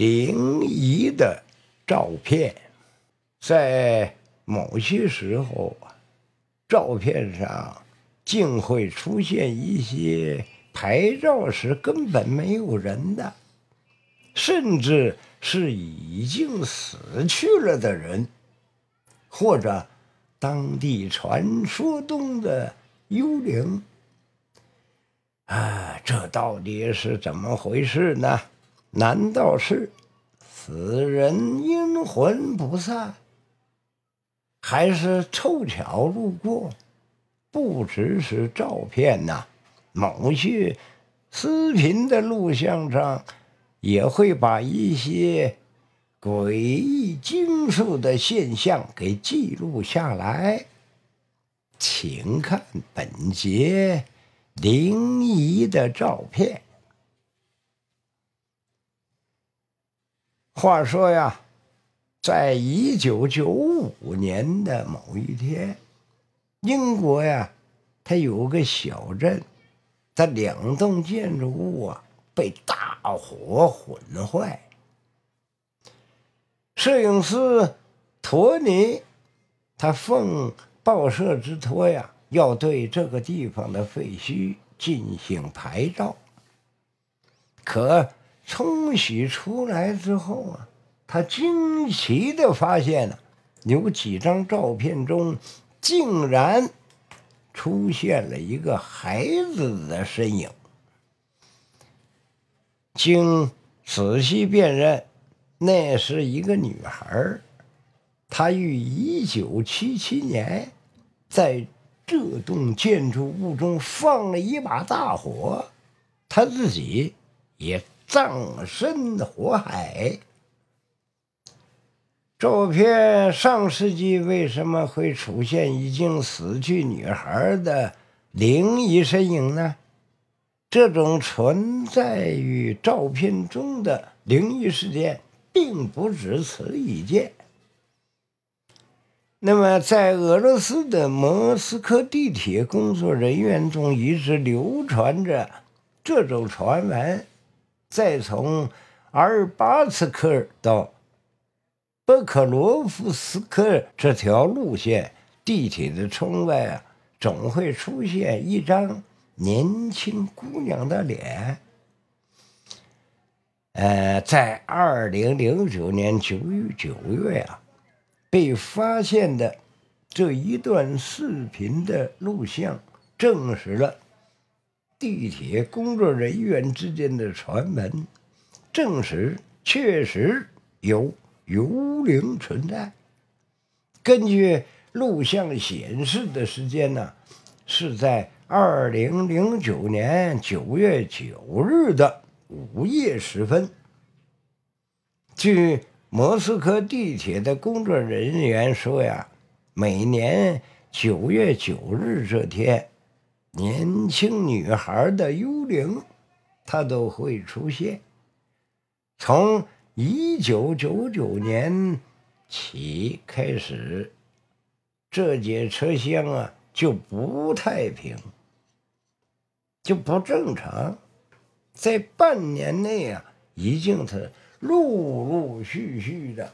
灵异的照片，在某些时候，照片上竟会出现一些拍照时根本没有人的，甚至是已经死去了的人，或者当地传说中的幽灵。啊，这到底是怎么回事呢？难道是死人阴魂不散，还是凑巧路过？不只是照片呐，某些视频的录像上也会把一些诡异惊悚的现象给记录下来。请看本节。灵异的照片。话说呀，在一九九五年的某一天，英国呀，它有个小镇，它两栋建筑物啊被大火毁坏。摄影师托尼，他奉报社之托呀。要对这个地方的废墟进行拍照，可冲洗出来之后啊，他惊奇的发现了有几张照片中竟然出现了一个孩子的身影。经仔细辨认，那是一个女孩她于一九七七年在。这栋建筑物中放了一把大火，她自己也葬身火海。照片上世纪为什么会出现已经死去女孩的灵异身影呢？这种存在于照片中的灵异事件，并不只此一件。那么，在俄罗斯的莫斯科地铁工作人员中，一直流传着这种传闻：再从阿尔巴茨克到布克罗夫斯克这条路线，地铁的窗外啊，总会出现一张年轻姑娘的脸。呃，在二零零九年九月九月啊。被发现的这一段视频的录像，证实了地铁工作人员之间的传闻，证实确实有幽灵存在。根据录像显示的时间呢，是在二零零九年九月九日的午夜时分。据。莫斯科地铁的工作人员说：“呀，每年九月九日这天，年轻女孩的幽灵，她都会出现。从一九九九年起开始，这节车厢啊就不太平，就不正常。在半年内啊，已经是。”陆陆续续的，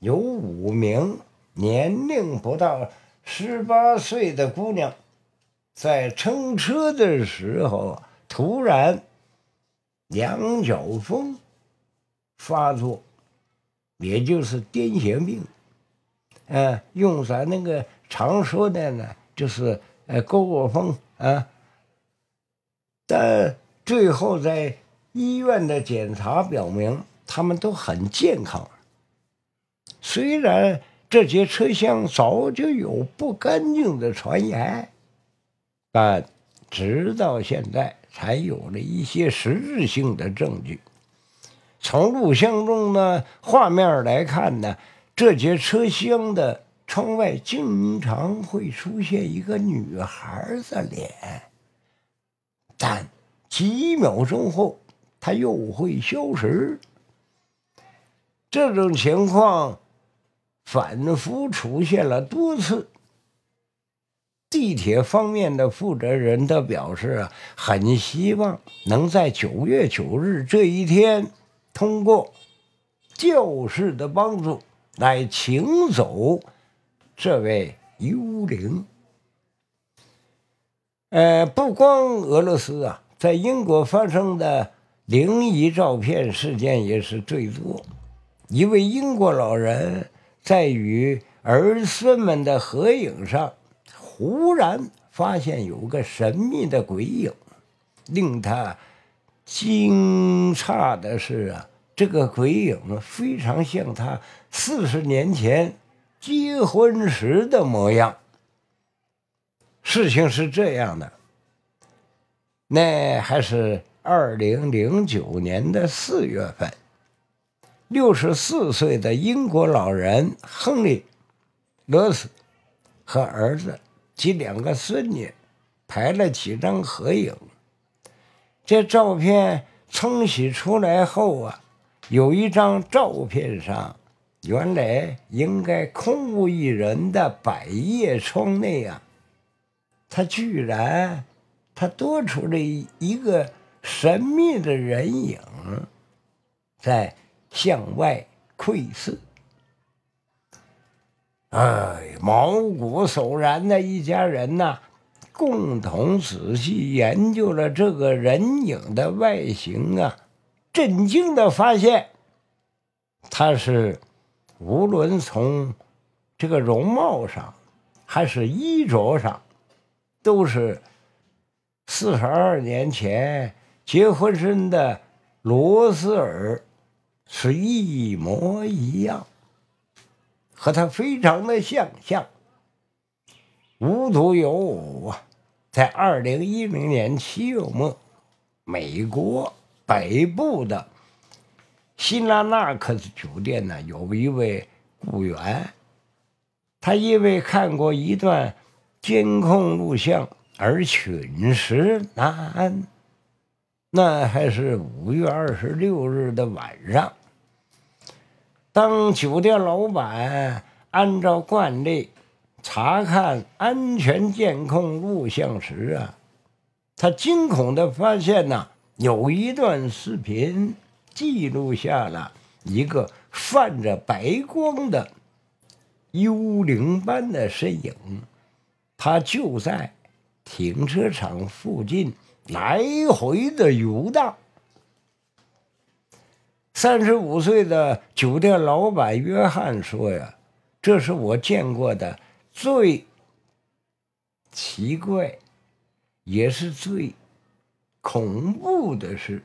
有五名年龄不到十八岁的姑娘，在乘车的时候突然羊角风发作，也就是癫痫病。嗯，用咱那个常说的呢，就是呃勾勾风啊。但最后在医院的检查表明。他们都很健康，虽然这节车厢早就有不干净的传言，但直到现在才有了一些实质性的证据。从录像中的画面来看呢，这节车厢的窗外经常会出现一个女孩的脸，但几秒钟后，她又会消失。这种情况反复出现了多次。地铁方面的负责人都表示啊，很希望能在九月九日这一天通过教士的帮助来请走这位幽灵。呃，不光俄罗斯啊，在英国发生的灵异照片事件也是最多。一位英国老人在与儿孙们的合影上，忽然发现有个神秘的鬼影。令他惊诧的是啊，这个鬼影非常像他四十年前结婚时的模样。事情是这样的，那还是二零零九年的四月份，六十四岁的英国老人亨利·罗斯和儿子及两个孙女拍了几张合影。这照片冲洗出来后啊，有一张照片上，原来应该空无一人的百叶窗内啊，他居然他多出了一个神秘的人影，在向外窥视。哎，毛骨悚然的一家人呐！共同仔细研究了这个人影的外形啊，震惊的发现，他是无论从这个容貌上，还是衣着上，都是四十二年前结婚生的罗斯尔是一模一样，和他非常的相像。无独有偶啊，在二零一零年七月末，美国北部的新拉纳克斯酒店呢，有一位雇员，他因为看过一段监控录像而寝食难安。那还是五月二十六日的晚上，当酒店老板按照惯例。查看安全监控录像时啊，他惊恐的发现呐，有一段视频记录下了一个泛着白光的幽灵般的身影，他就在停车场附近来回的游荡。三十五岁的酒店老板约翰说：“呀，这是我见过的。”最奇怪，也是最恐怖的事，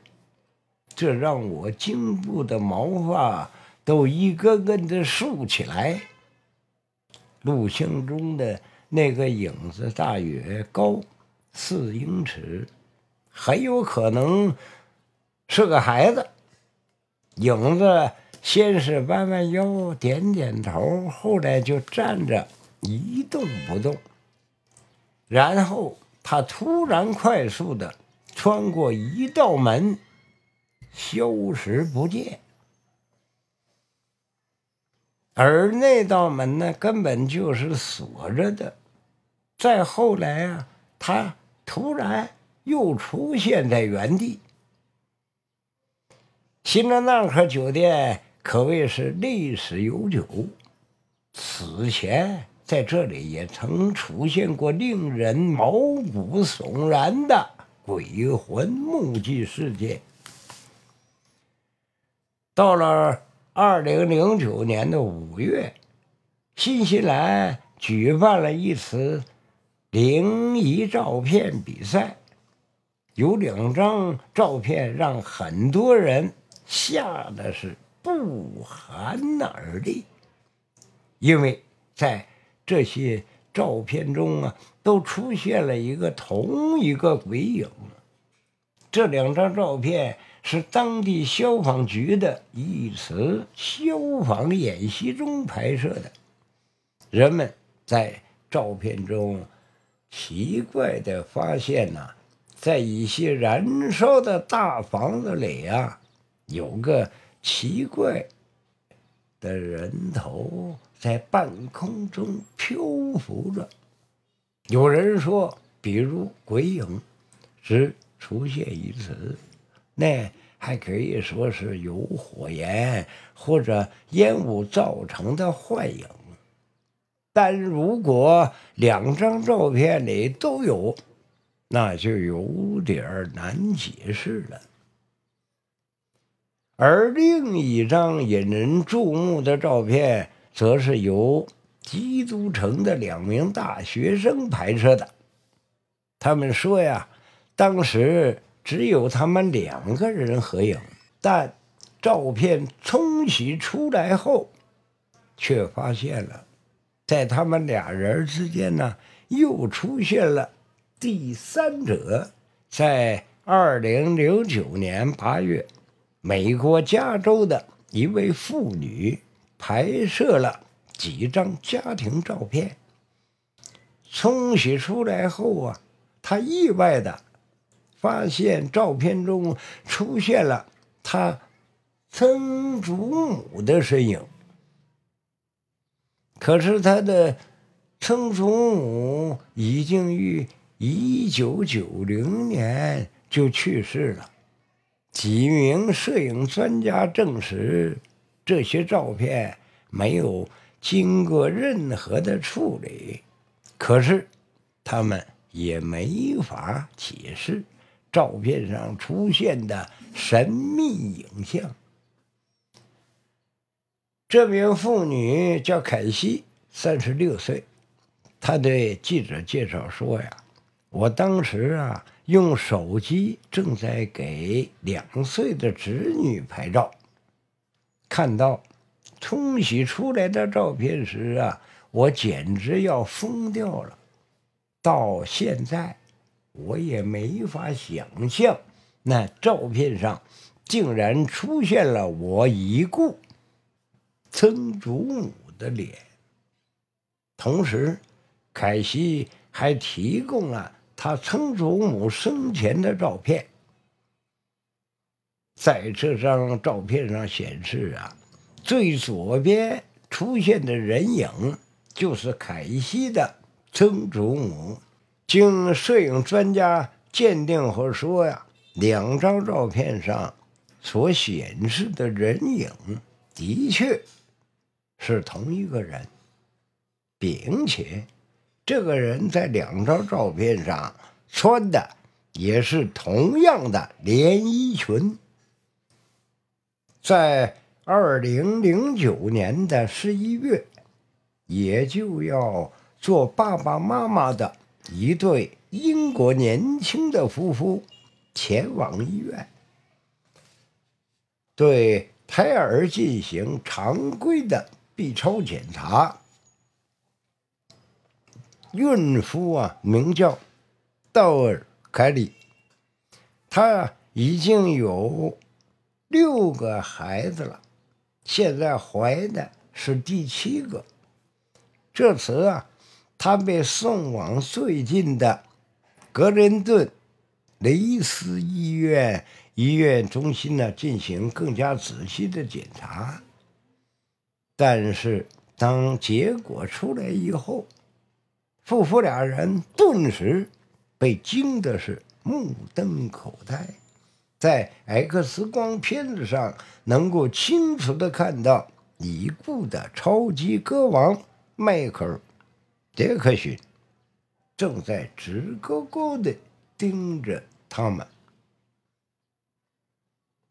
这让我颈部的毛发都一根根的竖起来。录像中的那个影子大约高四英尺，很有可能是个孩子。影子先是弯弯腰、点点头，后来就站着。一动不动，然后他突然快速的穿过一道门，消失不见。而那道门呢，根本就是锁着的。再后来啊，他突然又出现在原地。新的纳克酒店可谓是历史悠久，此前。在这里也曾出现过令人毛骨悚然的鬼魂目击事件。到了二零零九年的五月，新西兰举办了一次灵异照片比赛，有两张照片让很多人吓得是不寒而栗，因为在。这些照片中啊，都出现了一个同一个鬼影。这两张照片是当地消防局的一次消防演习中拍摄的。人们在照片中奇怪的发现呐，在一些燃烧的大房子里啊，有个奇怪的人头。在半空中漂浮着。有人说，比如鬼影只出现一次，那还可以说是由火焰或者烟雾造成的幻影。但如果两张照片里都有，那就有点难解释了。而另一张引人注目的照片，则是由基督城的两名大学生拍摄的。他们说呀，当时只有他们两个人合影，但照片冲洗出来后，却发现了，在他们俩人之间呢，又出现了。第三者在二零零九年八月，美国加州的一位妇女拍摄了几张家庭照片。冲洗出来后啊，她意外的发现照片中出现了她曾祖母的身影。可是她的曾祖母已经于一九九零年就去世了。几名摄影专家证实，这些照片没有经过任何的处理。可是，他们也没法解释照片上出现的神秘影像。这名妇女叫凯西，三十六岁。她对记者介绍说：“呀。”我当时啊，用手机正在给两岁的侄女拍照，看到冲洗出来的照片时啊，我简直要疯掉了。到现在，我也没法想象，那照片上竟然出现了我已故曾祖母的脸。同时，凯西还提供了。他曾祖母生前的照片，在这张照片上显示啊，最左边出现的人影就是凯西的曾祖母。经摄影专家鉴定后说呀，两张照片上所显示的人影的确是同一个人，并且。这个人在两张照片上穿的也是同样的连衣裙。在二零零九年的十一月，也就要做爸爸妈妈的一对英国年轻的夫妇前往医院，对胎儿进行常规的 B 超检查。孕妇啊，名叫道尔·凯里，她已经有六个孩子了，现在怀的是第七个。这次啊，她被送往最近的格林顿雷斯医院医院中心呢，进行更加仔细的检查。但是，当结果出来以后，夫妇俩人顿时被惊的是目瞪口呆，在 X 光片子上能够清楚的看到已故的超级歌王迈克尔·杰克逊正在直勾勾的盯着他们。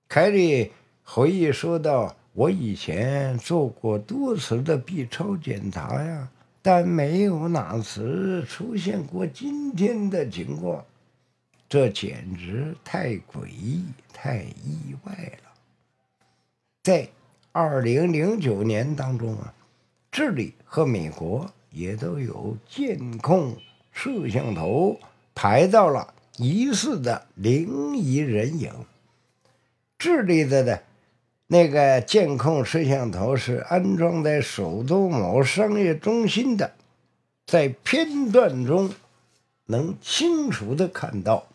凯莉回忆说道：“我以前做过多次的 B 超检查呀。”但没有哪次出现过今天的情况，这简直太诡异、太意外了。在二零零九年当中啊，智利和美国也都有监控摄像头拍到了疑似的灵异人影。智利的呢。那个监控摄像头是安装在首都某商业中心的，在片段中能清楚的看到，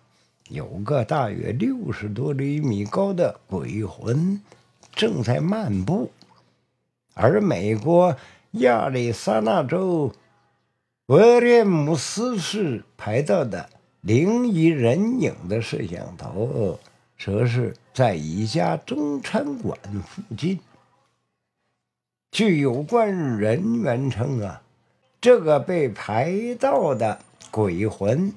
有个大约六十多厘米高的鬼魂正在漫步，而美国亚利桑那州威廉姆斯市拍到的灵异人影的摄像头，则是。在一家中餐馆附近。据有关人员称啊，这个被拍到的鬼魂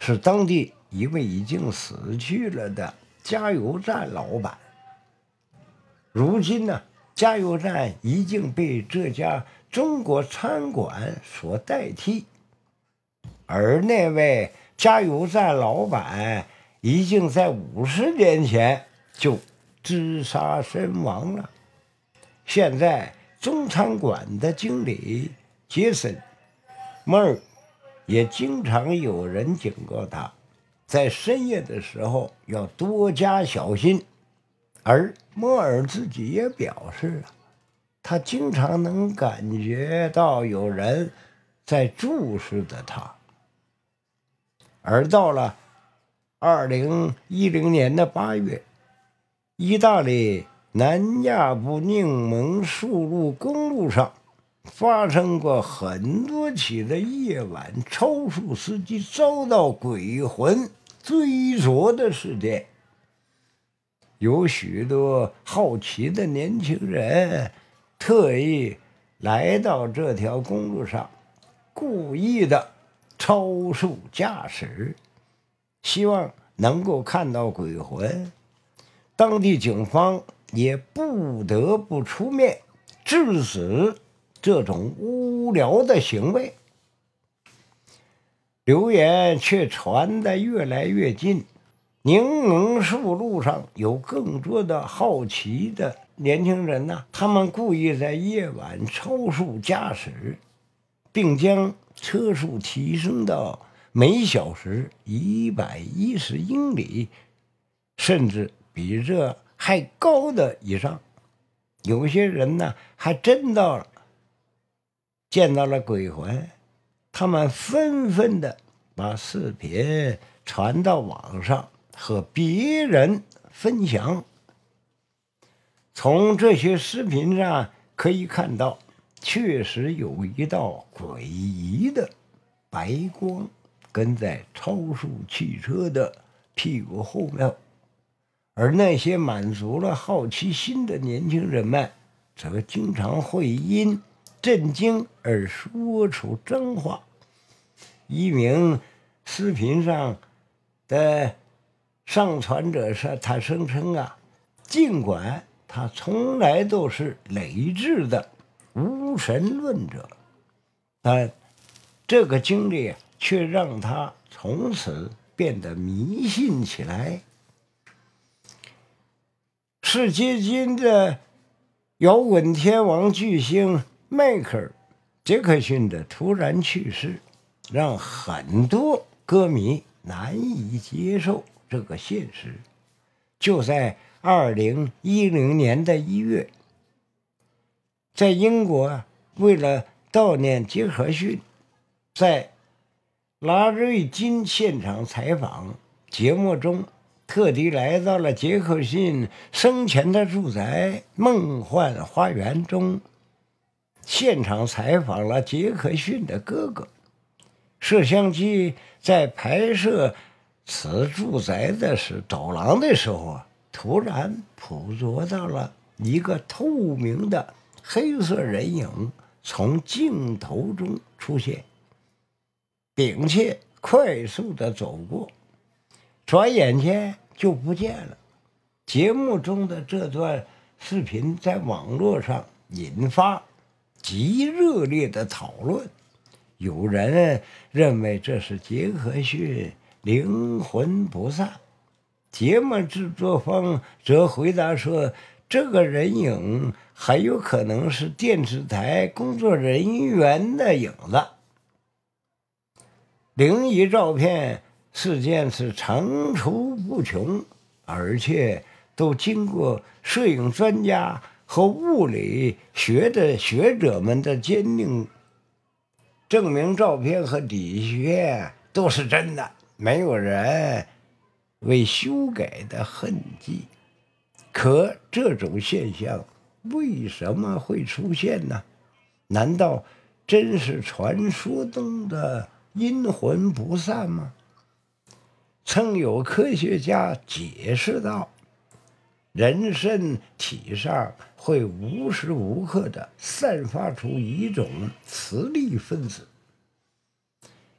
是当地一位已经死去了的加油站老板。如今呢，加油站已经被这家中国餐馆所代替，而那位加油站老板已经在五十年前就自杀身亡了。现在，中餐馆的经理杰森·莫尔也经常有人警告他，在深夜的时候要多加小心。而莫尔自己也表示，他经常能感觉到有人在注视着他。而到了二零一零年的八月，意大利南亚布宁蒙速路公路上发生过很多起的夜晚超速司机遭到鬼魂追逐的事件。有许多好奇的年轻人特意来到这条公路上，故意的超速驾驶，希望能够看到鬼魂。当地警方也不得不出面制止这种无聊的行为。流言却传得越来越近。柠檬树路上有更多的好奇的年轻人呢，他们故意在夜晚超速驾驶，并将车速提升到每小时一百一十英里，甚至比这还高的以上。有些人呢，还真到了见到了鬼魂，他们纷纷的把视频传到网上。和别人分享。从这些视频上可以看到，确实有一道诡异的白光跟在超速汽车的屁股后面，而那些满足了好奇心的年轻人们，则经常会因震惊而说出真话。一名视频上的。上传者说：“他声称啊，尽管他从来都是理智的无神论者，但这个经历却让他从此变得迷信起来。”是接近的摇滚天王巨星迈克尔·杰克逊的突然去世，让很多歌迷难以接受。这个现实，就在二零一零年的一月，在英国，为了悼念杰克逊，在拉瑞金现场采访节目中，特地来到了杰克逊生前的住宅梦幻花园中，现场采访了杰克逊的哥哥。摄像机在拍摄。此住宅的是走廊的时候啊，突然捕捉到了一个透明的黑色人影从镜头中出现，并且快速的走过，转眼间就不见了。节目中的这段视频在网络上引发极热烈的讨论，有人认为这是杰克逊。灵魂不散，节目制作方则回答说：“这个人影很有可能是电视台工作人员的影子。”灵异照片事件是层出不穷，而且都经过摄影专家和物理学的学者们的鉴定，证明照片和底片都是真的。没有人为修改的痕迹，可这种现象为什么会出现呢？难道真是传说中的阴魂不散吗？曾有科学家解释道：“人身体上会无时无刻的散发出一种磁力分子。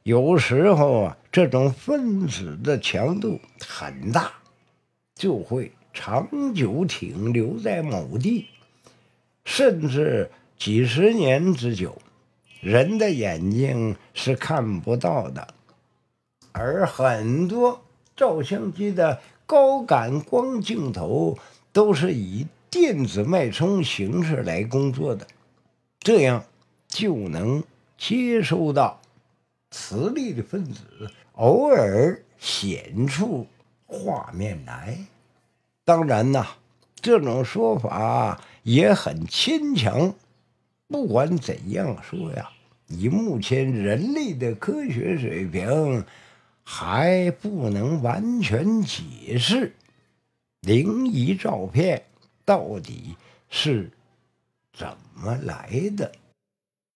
有时候啊，这种分子的强度很大，就会长久停留在某地，甚至几十年之久，人的眼睛是看不到的。而很多照相机的高感光镜头都是以电子脉冲形式来工作的，这样就能接收到。磁力的分子偶尔显出画面来，当然呐，这种说法也很牵强。不管怎样说呀，以目前人类的科学水平，还不能完全解释灵异照片到底是怎么来的。